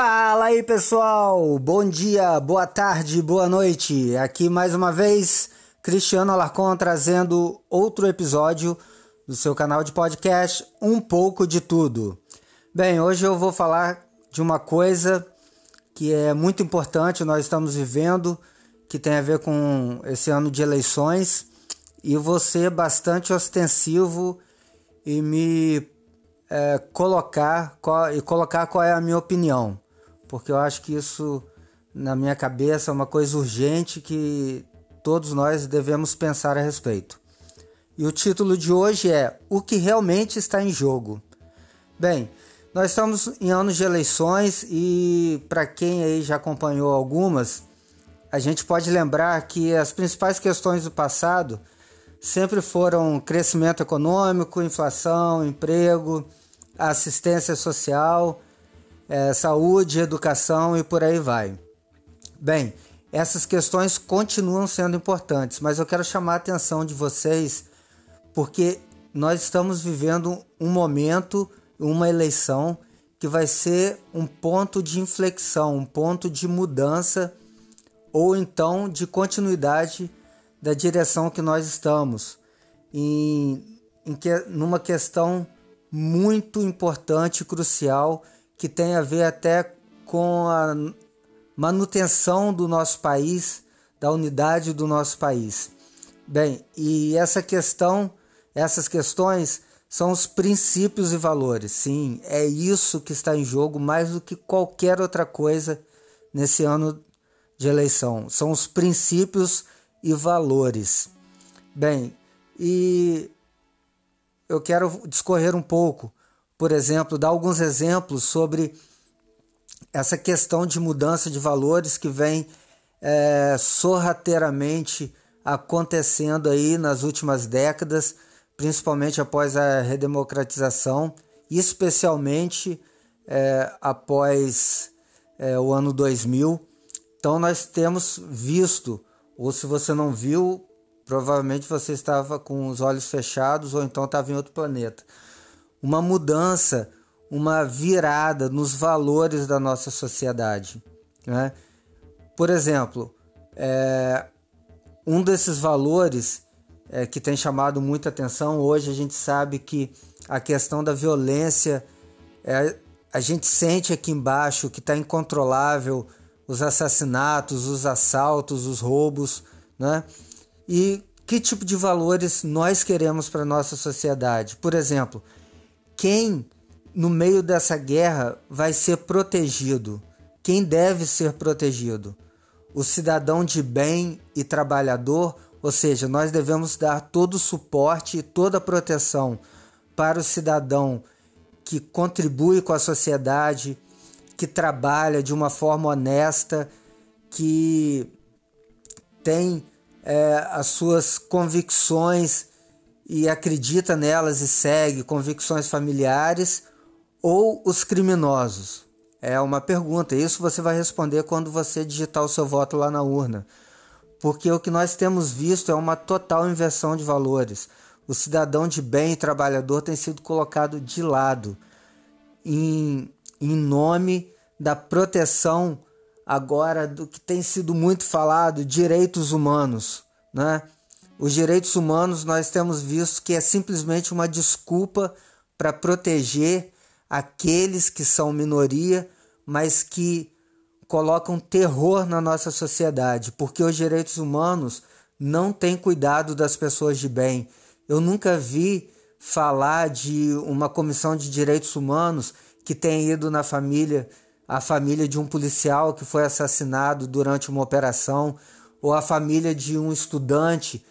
Fala aí pessoal, bom dia, boa tarde, boa noite. Aqui mais uma vez Cristiano Alarcon trazendo outro episódio do seu canal de podcast Um pouco de tudo. Bem, hoje eu vou falar de uma coisa que é muito importante, nós estamos vivendo, que tem a ver com esse ano de eleições, e ser bastante ostensivo e me é, colocar qual, e colocar qual é a minha opinião, porque eu acho que isso na minha cabeça é uma coisa urgente que todos nós devemos pensar a respeito. E o título de hoje é O que realmente está em jogo. Bem, nós estamos em anos de eleições e para quem aí já acompanhou algumas, a gente pode lembrar que as principais questões do passado sempre foram crescimento econômico, inflação, emprego, assistência social, é, saúde, educação e por aí vai. Bem, essas questões continuam sendo importantes, mas eu quero chamar a atenção de vocês porque nós estamos vivendo um momento, uma eleição que vai ser um ponto de inflexão, um ponto de mudança ou então de continuidade da direção que nós estamos, em, em que, numa questão muito importante e crucial que tem a ver até com a manutenção do nosso país, da unidade do nosso país. Bem, e essa questão, essas questões são os princípios e valores. Sim, é isso que está em jogo mais do que qualquer outra coisa nesse ano de eleição. São os princípios e valores. Bem, e eu quero discorrer um pouco, por exemplo, dar alguns exemplos sobre essa questão de mudança de valores que vem é, sorrateiramente acontecendo aí nas últimas décadas, principalmente após a redemocratização, especialmente é, após é, o ano 2000. Então nós temos visto, ou se você não viu, Provavelmente você estava com os olhos fechados ou então estava em outro planeta. Uma mudança, uma virada nos valores da nossa sociedade. Né? Por exemplo, é, um desses valores é, que tem chamado muita atenção hoje, a gente sabe que a questão da violência, é, a gente sente aqui embaixo que está incontrolável os assassinatos, os assaltos, os roubos, né? e que tipo de valores nós queremos para nossa sociedade. Por exemplo, quem no meio dessa guerra vai ser protegido? Quem deve ser protegido? O cidadão de bem e trabalhador, ou seja, nós devemos dar todo o suporte e toda a proteção para o cidadão que contribui com a sociedade, que trabalha de uma forma honesta, que tem é, as suas convicções e acredita nelas e segue convicções familiares ou os criminosos? É uma pergunta. Isso você vai responder quando você digitar o seu voto lá na urna. Porque o que nós temos visto é uma total inversão de valores. O cidadão de bem e trabalhador tem sido colocado de lado em, em nome da proteção agora do que tem sido muito falado, direitos humanos, né? Os direitos humanos nós temos visto que é simplesmente uma desculpa para proteger aqueles que são minoria, mas que colocam terror na nossa sociedade, porque os direitos humanos não têm cuidado das pessoas de bem. Eu nunca vi falar de uma comissão de direitos humanos que tenha ido na família a família de um policial que foi assassinado durante uma operação, ou a família de um estudante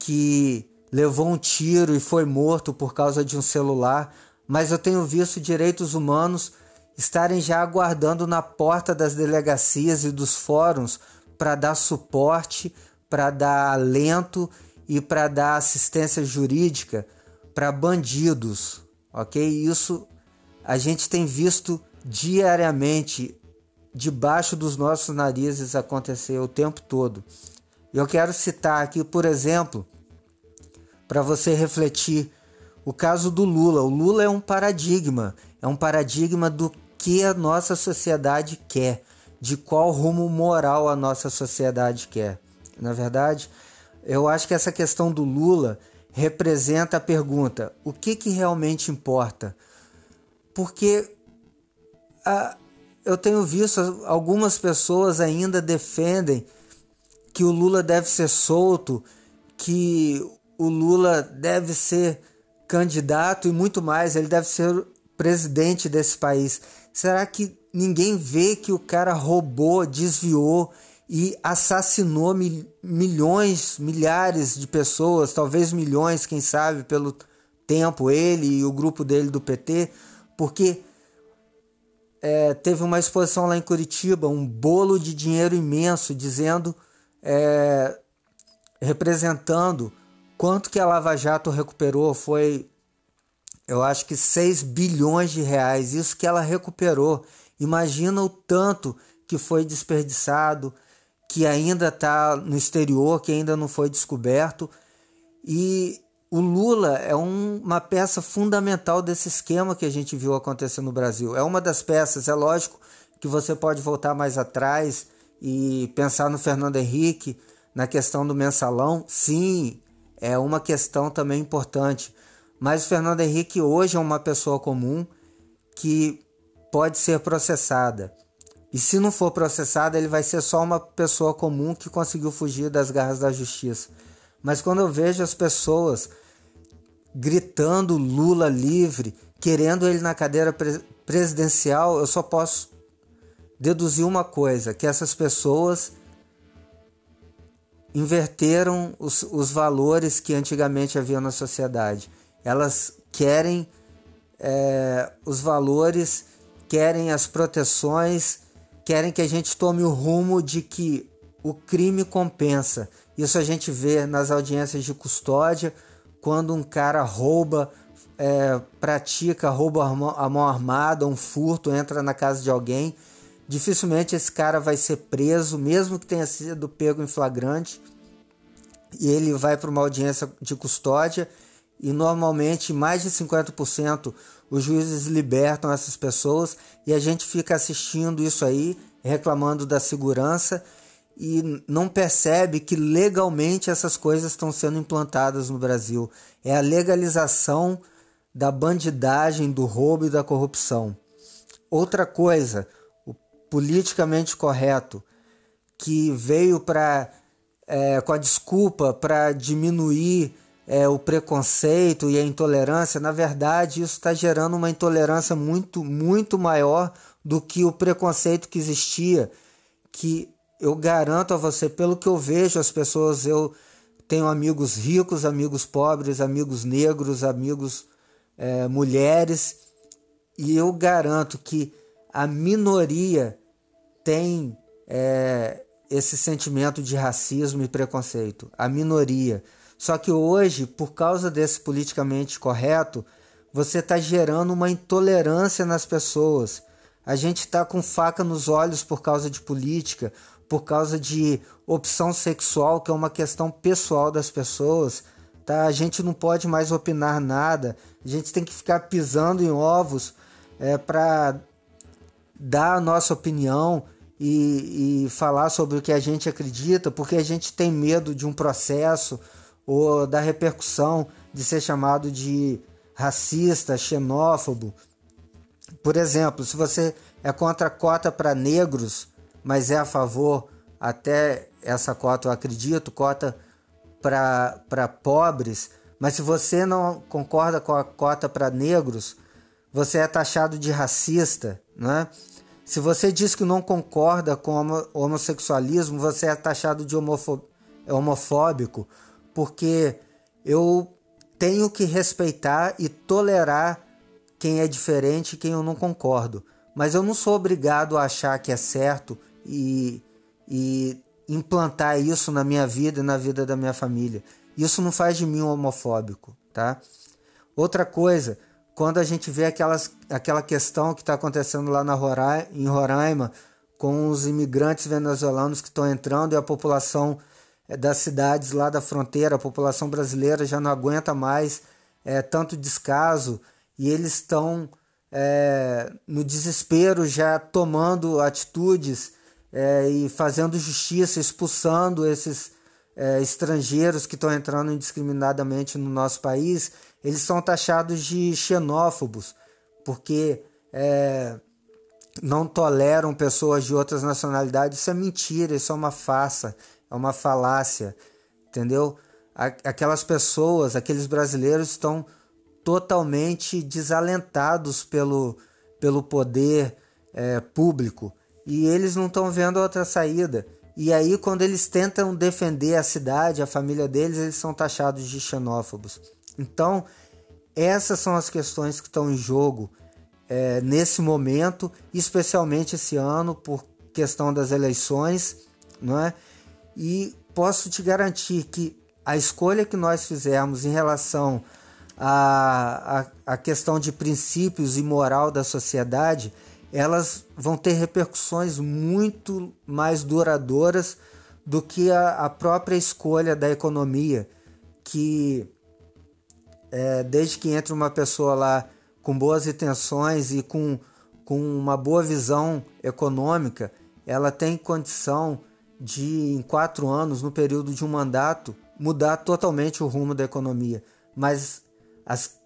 que levou um tiro e foi morto por causa de um celular. Mas eu tenho visto direitos humanos estarem já aguardando na porta das delegacias e dos fóruns para dar suporte, para dar alento e para dar assistência jurídica para bandidos, ok? Isso a gente tem visto diariamente debaixo dos nossos narizes acontecer o tempo todo. Eu quero citar aqui, por exemplo, para você refletir o caso do Lula. O Lula é um paradigma, é um paradigma do que a nossa sociedade quer, de qual rumo moral a nossa sociedade quer. Na verdade, eu acho que essa questão do Lula representa a pergunta: o que, que realmente importa? Porque a, eu tenho visto algumas pessoas ainda defendem que o Lula deve ser solto, que o Lula deve ser candidato e muito mais, ele deve ser presidente desse país. Será que ninguém vê que o cara roubou, desviou e assassinou mil, milhões, milhares de pessoas, talvez milhões, quem sabe, pelo tempo, ele e o grupo dele do PT, porque é, teve uma exposição lá em Curitiba, um bolo de dinheiro imenso, dizendo, é, representando quanto que a Lava Jato recuperou, foi, eu acho que 6 bilhões de reais, isso que ela recuperou. Imagina o tanto que foi desperdiçado, que ainda está no exterior, que ainda não foi descoberto. E o Lula é um, uma peça fundamental desse esquema que a gente viu acontecer no Brasil. É uma das peças, é lógico que você pode voltar mais atrás e pensar no Fernando Henrique, na questão do mensalão. Sim, é uma questão também importante. Mas o Fernando Henrique hoje é uma pessoa comum que pode ser processada. E se não for processada, ele vai ser só uma pessoa comum que conseguiu fugir das garras da justiça. Mas quando eu vejo as pessoas gritando Lula livre, querendo ele na cadeira pre presidencial, eu só posso deduzir uma coisa: que essas pessoas inverteram os, os valores que antigamente havia na sociedade. Elas querem é, os valores, querem as proteções, querem que a gente tome o rumo de que o crime compensa. Isso a gente vê nas audiências de custódia, quando um cara rouba, é, pratica roubo a mão armada, um furto, entra na casa de alguém, dificilmente esse cara vai ser preso, mesmo que tenha sido pego em flagrante, e ele vai para uma audiência de custódia e normalmente mais de 50% os juízes libertam essas pessoas e a gente fica assistindo isso aí, reclamando da segurança e não percebe que legalmente essas coisas estão sendo implantadas no Brasil. É a legalização da bandidagem, do roubo e da corrupção. Outra coisa, politicamente correto, que veio para é, com a desculpa para diminuir é, o preconceito e a intolerância, na verdade isso está gerando uma intolerância muito, muito maior do que o preconceito que existia, que eu garanto a você, pelo que eu vejo, as pessoas, eu tenho amigos ricos, amigos pobres, amigos negros, amigos é, mulheres, e eu garanto que a minoria tem é, esse sentimento de racismo e preconceito. A minoria. Só que hoje, por causa desse politicamente correto, você está gerando uma intolerância nas pessoas. A gente está com faca nos olhos por causa de política, por causa de opção sexual, que é uma questão pessoal das pessoas, tá? A gente não pode mais opinar nada, a gente tem que ficar pisando em ovos é, para dar a nossa opinião e, e falar sobre o que a gente acredita, porque a gente tem medo de um processo ou da repercussão de ser chamado de racista, xenófobo. Por exemplo, se você é contra a cota para negros, mas é a favor até essa cota, eu acredito, cota para pobres. Mas se você não concorda com a cota para negros, você é taxado de racista, né? Se você diz que não concorda com o homossexualismo, você é taxado de é homofóbico, porque eu tenho que respeitar e tolerar quem é diferente e quem eu não concordo. Mas eu não sou obrigado a achar que é certo e, e implantar isso na minha vida e na vida da minha família. Isso não faz de mim um homofóbico, tá? Outra coisa, quando a gente vê aquelas, aquela questão que está acontecendo lá na Roraima, em Roraima, com os imigrantes venezuelanos que estão entrando e a população é, das cidades lá da fronteira, a população brasileira já não aguenta mais é, tanto descaso e eles estão é, no desespero, já tomando atitudes é, e fazendo justiça, expulsando esses é, estrangeiros que estão entrando indiscriminadamente no nosso país, eles são taxados de xenófobos, porque é, não toleram pessoas de outras nacionalidades. Isso é mentira, isso é uma farsa, é uma falácia, entendeu? Aquelas pessoas, aqueles brasileiros estão totalmente desalentados pelo, pelo poder é, público e eles não estão vendo outra saída. E aí, quando eles tentam defender a cidade, a família deles, eles são taxados de xenófobos. Então, essas são as questões que estão em jogo é, nesse momento, especialmente esse ano, por questão das eleições, não é? E posso te garantir que a escolha que nós fizemos em relação à, à, à questão de princípios e moral da sociedade, elas vão ter repercussões muito mais duradouras do que a, a própria escolha da economia, que é, desde que entra uma pessoa lá com boas intenções e com, com uma boa visão econômica, ela tem condição de, em quatro anos, no período de um mandato, mudar totalmente o rumo da economia. Mas as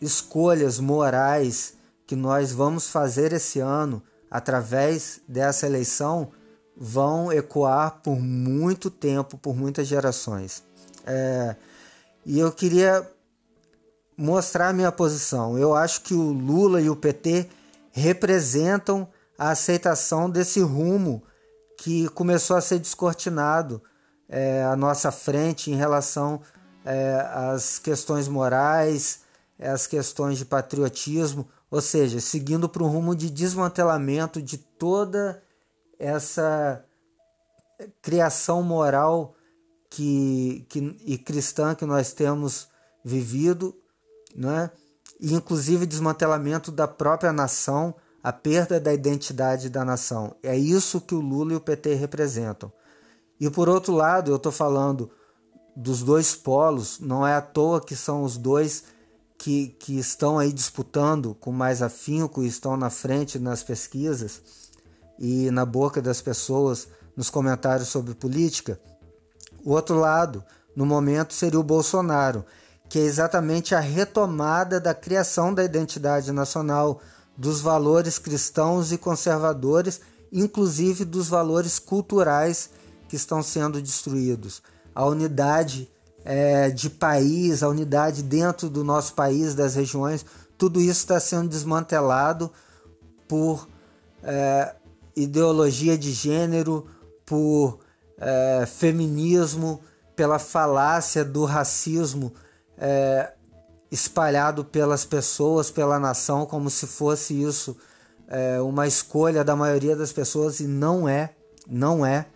escolhas morais que nós vamos fazer esse ano através dessa eleição vão ecoar por muito tempo, por muitas gerações. É, e eu queria mostrar a minha posição. Eu acho que o Lula e o PT representam a aceitação desse rumo que começou a ser descortinado é, à nossa frente em relação é, às questões morais, às questões de patriotismo, ou seja, seguindo para um rumo de desmantelamento de toda essa criação moral que, que, e cristã que nós temos vivido né? e inclusive desmantelamento da própria nação, a perda da identidade da nação. É isso que o Lula e o PT representam. E por outro lado, eu estou falando dos dois polos, não é à toa que são os dois que, que estão aí disputando com mais afinco estão na frente nas pesquisas e na boca das pessoas nos comentários sobre política. O outro lado, no momento, seria o Bolsonaro, que é exatamente a retomada da criação da identidade nacional, dos valores cristãos e conservadores, inclusive dos valores culturais que estão sendo destruídos. A unidade é, de país, a unidade dentro do nosso país, das regiões, tudo isso está sendo desmantelado por é, ideologia de gênero, por é, feminismo, pela falácia do racismo é, espalhado pelas pessoas, pela nação, como se fosse isso é, uma escolha da maioria das pessoas e não é, não é,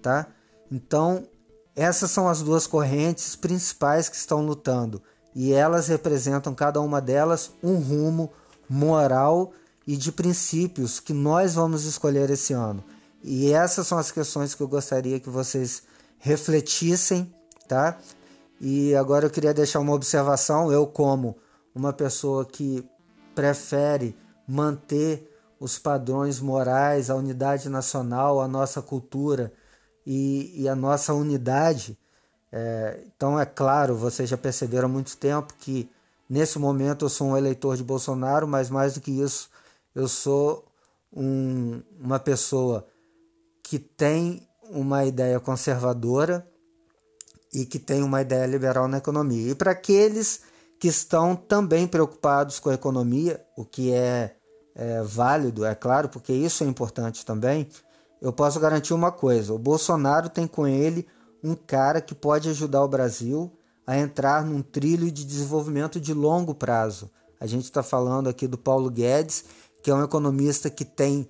tá? Então essas são as duas correntes principais que estão lutando e elas representam cada uma delas um rumo moral e de princípios que nós vamos escolher esse ano. E essas são as questões que eu gostaria que vocês refletissem, tá? E agora eu queria deixar uma observação, eu como uma pessoa que prefere manter os padrões morais, a unidade nacional, a nossa cultura e, e a nossa unidade. É, então, é claro, vocês já perceberam há muito tempo que nesse momento eu sou um eleitor de Bolsonaro, mas mais do que isso, eu sou um, uma pessoa que tem uma ideia conservadora e que tem uma ideia liberal na economia. E para aqueles que estão também preocupados com a economia, o que é, é válido, é claro, porque isso é importante também, eu posso garantir uma coisa: o Bolsonaro tem com ele um cara que pode ajudar o Brasil a entrar num trilho de desenvolvimento de longo prazo. A gente está falando aqui do Paulo Guedes, que é um economista que tem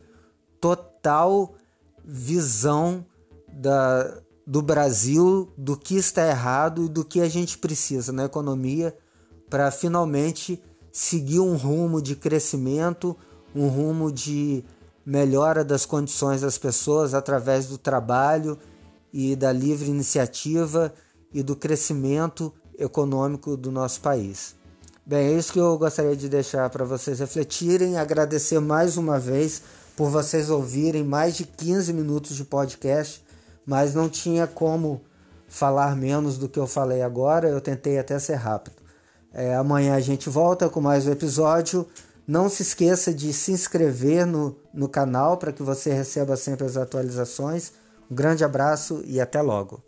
total visão da, do Brasil, do que está errado e do que a gente precisa na economia para finalmente seguir um rumo de crescimento, um rumo de melhora das condições das pessoas através do trabalho e da livre iniciativa e do crescimento econômico do nosso país. Bem, é isso que eu gostaria de deixar para vocês refletirem, agradecer mais uma vez por vocês ouvirem mais de 15 minutos de podcast, mas não tinha como falar menos do que eu falei agora, eu tentei até ser rápido. É, amanhã a gente volta com mais um episódio. Não se esqueça de se inscrever no, no canal para que você receba sempre as atualizações. Um grande abraço e até logo.